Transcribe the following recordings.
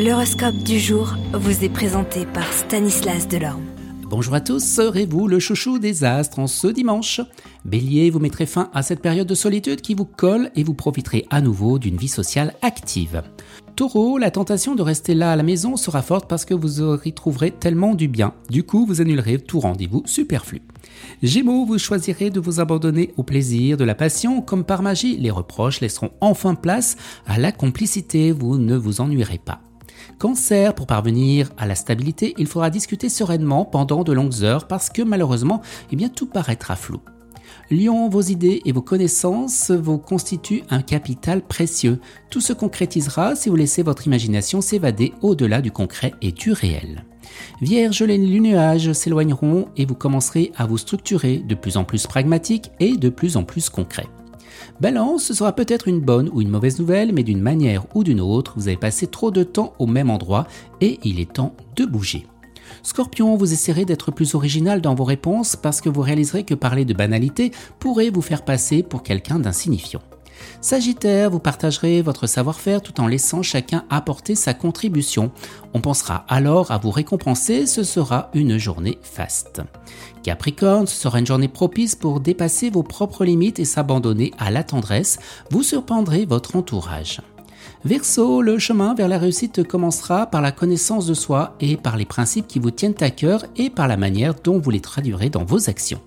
L'horoscope du jour vous est présenté par Stanislas Delorme. Bonjour à tous, serez-vous le chouchou des astres en ce dimanche? Bélier, vous mettrez fin à cette période de solitude qui vous colle et vous profiterez à nouveau d'une vie sociale active. Taureau, la tentation de rester là à la maison sera forte parce que vous y trouverez tellement du bien. Du coup, vous annulerez tout rendez-vous superflu. Gémeaux, vous choisirez de vous abandonner au plaisir, de la passion, comme par magie, les reproches laisseront enfin place à la complicité, vous ne vous ennuierez pas. Cancer, pour parvenir à la stabilité, il faudra discuter sereinement pendant de longues heures parce que malheureusement, eh bien, tout paraîtra flou. Lion, vos idées et vos connaissances vous constituent un capital précieux. Tout se concrétisera si vous laissez votre imagination s'évader au-delà du concret et du réel. Vierge, les nuages s'éloigneront et vous commencerez à vous structurer de plus en plus pragmatique et de plus en plus concret. Balance, ce sera peut-être une bonne ou une mauvaise nouvelle, mais d'une manière ou d'une autre, vous avez passé trop de temps au même endroit et il est temps de bouger. Scorpion, vous essaierez d'être plus original dans vos réponses parce que vous réaliserez que parler de banalité pourrait vous faire passer pour quelqu'un d'insignifiant. Sagittaire, vous partagerez votre savoir-faire tout en laissant chacun apporter sa contribution. On pensera alors à vous récompenser, ce sera une journée faste. Capricorne, ce sera une journée propice pour dépasser vos propres limites et s'abandonner à la tendresse, vous surprendrez votre entourage. Verseau, le chemin vers la réussite commencera par la connaissance de soi et par les principes qui vous tiennent à cœur et par la manière dont vous les traduirez dans vos actions.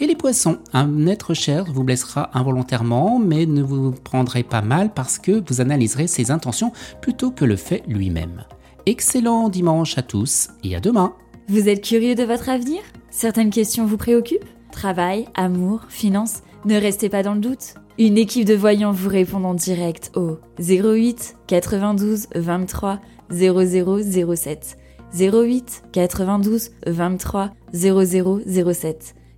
Et les poissons, un être cher vous blessera involontairement, mais ne vous prendrez pas mal parce que vous analyserez ses intentions plutôt que le fait lui-même. Excellent dimanche à tous et à demain. Vous êtes curieux de votre avenir? Certaines questions vous préoccupent? Travail, amour, finances Ne restez pas dans le doute. Une équipe de voyants vous répond en direct au 08 92 23 0007. 08 92 23 0007.